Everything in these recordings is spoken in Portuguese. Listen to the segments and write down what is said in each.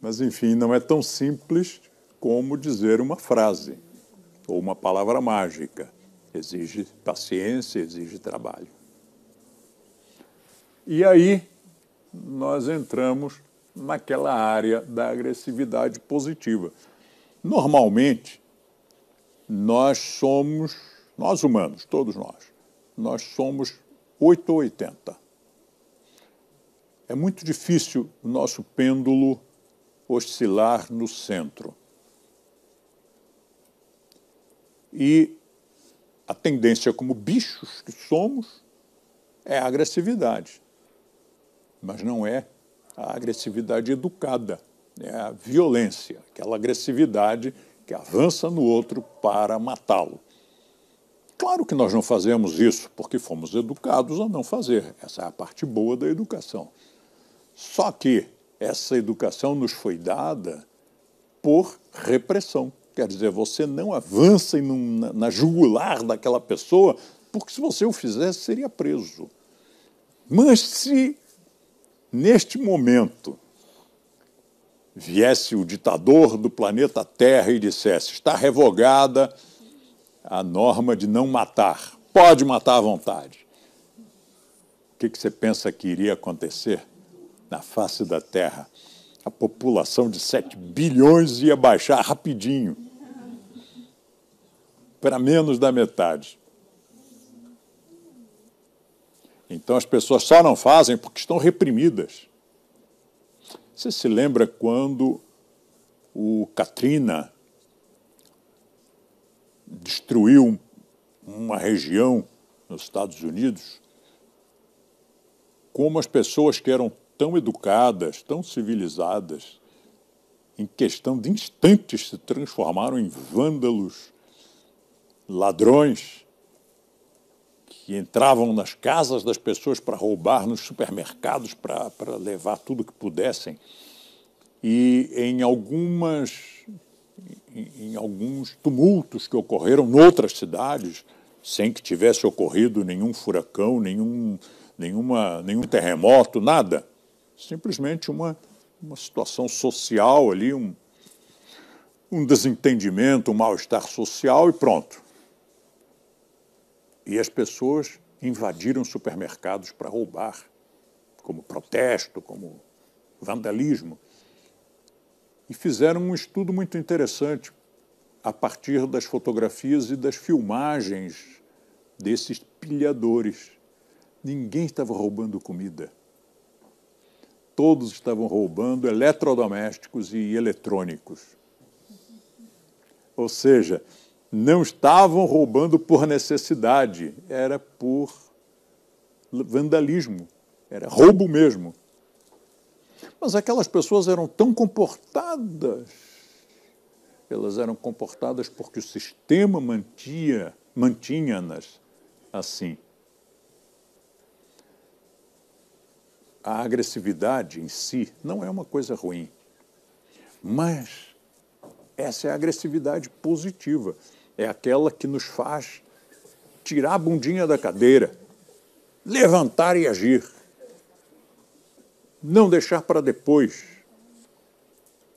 Mas, enfim, não é tão simples como dizer uma frase ou uma palavra mágica. Exige paciência, exige trabalho. E aí nós entramos naquela área da agressividade positiva. Normalmente, nós somos, nós humanos, todos nós, nós somos 8 ou 80. É muito difícil o nosso pêndulo oscilar no centro. E a tendência como bichos que somos é a agressividade. Mas não é a agressividade educada, é a violência, aquela agressividade que avança no outro para matá-lo. Claro que nós não fazemos isso porque fomos educados a não fazer. Essa é a parte boa da educação. Só que essa educação nos foi dada por repressão. Quer dizer, você não avança na jugular daquela pessoa, porque se você o fizesse, seria preso. Mas se neste momento viesse o ditador do planeta Terra e dissesse: está revogada a norma de não matar, pode matar à vontade. O que, que você pensa que iria acontecer na face da Terra? A população de 7 bilhões ia baixar rapidinho para menos da metade. Então as pessoas só não fazem porque estão reprimidas. Você se lembra quando o Katrina destruiu uma região nos Estados Unidos? Como as pessoas que eram tão educadas, tão civilizadas, em questão de instantes se transformaram em vândalos, ladrões, que entravam nas casas das pessoas para roubar, nos supermercados para, para levar tudo que pudessem. E em algumas em, em alguns tumultos que ocorreram em outras cidades, sem que tivesse ocorrido nenhum furacão, nenhum, nenhuma, nenhum terremoto, nada. Simplesmente uma, uma situação social ali, um, um desentendimento, um mal-estar social e pronto. E as pessoas invadiram supermercados para roubar, como protesto, como vandalismo. E fizeram um estudo muito interessante a partir das fotografias e das filmagens desses pilhadores. Ninguém estava roubando comida. Todos estavam roubando eletrodomésticos e eletrônicos. Ou seja, não estavam roubando por necessidade, era por vandalismo, era roubo mesmo. Mas aquelas pessoas eram tão comportadas, elas eram comportadas porque o sistema mantinha, mantinha-nas assim. A agressividade em si não é uma coisa ruim, mas essa é a agressividade positiva é aquela que nos faz tirar a bundinha da cadeira, levantar e agir. Não deixar para depois.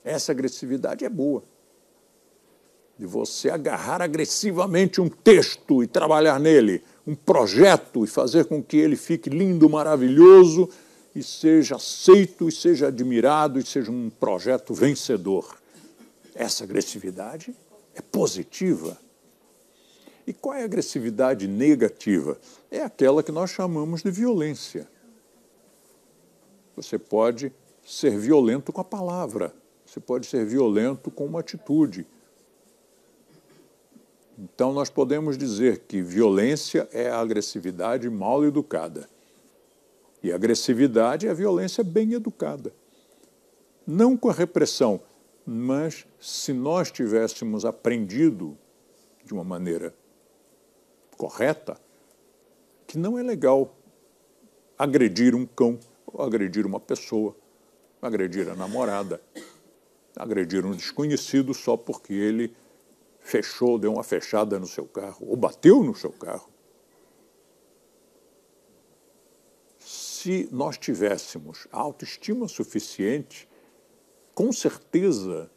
Essa agressividade é boa. De você agarrar agressivamente um texto e trabalhar nele, um projeto e fazer com que ele fique lindo, maravilhoso e seja aceito e seja admirado e seja um projeto vencedor. Essa agressividade é positiva. E qual é a agressividade negativa? É aquela que nós chamamos de violência. Você pode ser violento com a palavra, você pode ser violento com uma atitude. Então, nós podemos dizer que violência é a agressividade mal educada. E a agressividade é a violência bem educada. Não com a repressão, mas se nós tivéssemos aprendido de uma maneira correta, que não é legal agredir um cão, agredir uma pessoa, agredir a namorada, agredir um desconhecido só porque ele fechou, deu uma fechada no seu carro ou bateu no seu carro. Se nós tivéssemos autoestima suficiente, com certeza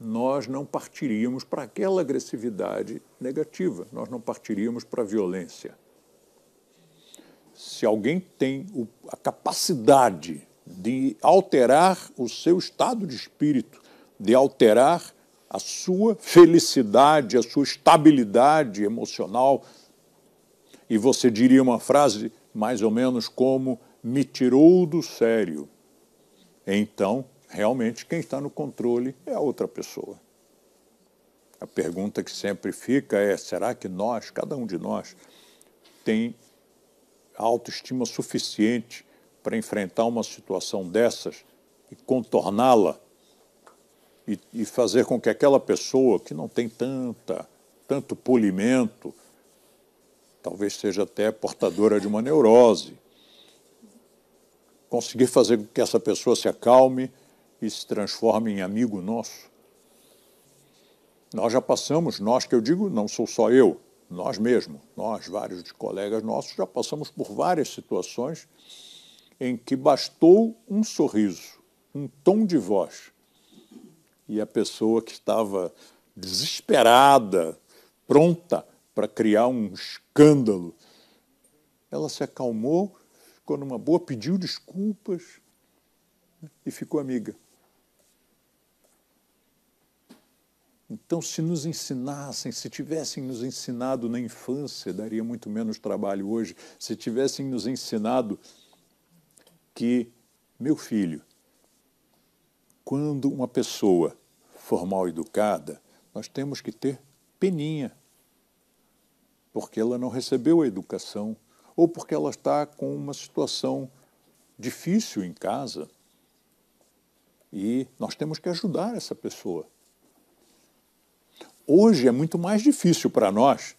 nós não partiríamos para aquela agressividade negativa, nós não partiríamos para a violência. Se alguém tem a capacidade de alterar o seu estado de espírito, de alterar a sua felicidade, a sua estabilidade emocional, e você diria uma frase mais ou menos como: me tirou do sério. Então, realmente, quem está no controle é a outra pessoa. A pergunta que sempre fica é: será que nós, cada um de nós, tem autoestima suficiente para enfrentar uma situação dessas e contorná-la e, e, fazer com que aquela pessoa que não tem tanta, tanto polimento, talvez seja até portadora de uma neurose, conseguir fazer com que essa pessoa se acalme e se transforme em amigo nosso. Nós já passamos, nós que eu digo, não sou só eu, nós mesmos, nós, vários colegas nossos, já passamos por várias situações em que bastou um sorriso, um tom de voz, e a pessoa que estava desesperada, pronta para criar um escândalo, ela se acalmou, ficou numa boa, pediu desculpas e ficou amiga. Então, se nos ensinassem, se tivessem nos ensinado na infância, daria muito menos trabalho hoje, se tivessem nos ensinado que, meu filho, quando uma pessoa for mal educada, nós temos que ter peninha, porque ela não recebeu a educação, ou porque ela está com uma situação difícil em casa. E nós temos que ajudar essa pessoa. Hoje é muito mais difícil para nós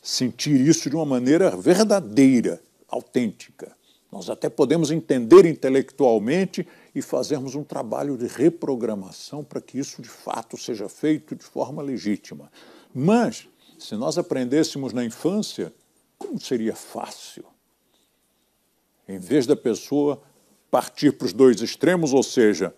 sentir isso de uma maneira verdadeira, autêntica. Nós até podemos entender intelectualmente e fazermos um trabalho de reprogramação para que isso de fato seja feito de forma legítima. Mas, se nós aprendêssemos na infância, como seria fácil? Em vez da pessoa partir para os dois extremos, ou seja,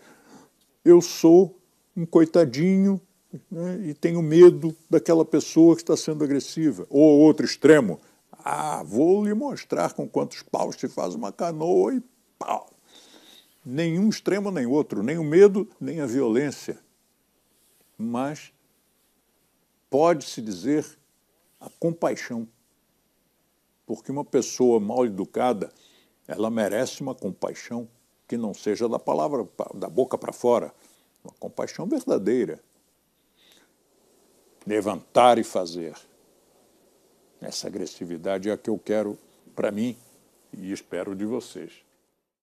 eu sou um coitadinho né, e tenho medo daquela pessoa que está sendo agressiva. Ou outro extremo, ah, vou lhe mostrar com quantos paus se faz uma canoa e pau nenhum extremo nem outro, nem o medo, nem a violência. Mas pode-se dizer a compaixão. Porque uma pessoa mal educada, ela merece uma compaixão que não seja da palavra, da boca para fora, uma compaixão verdadeira. Levantar e fazer. Essa agressividade é a que eu quero para mim e espero de vocês.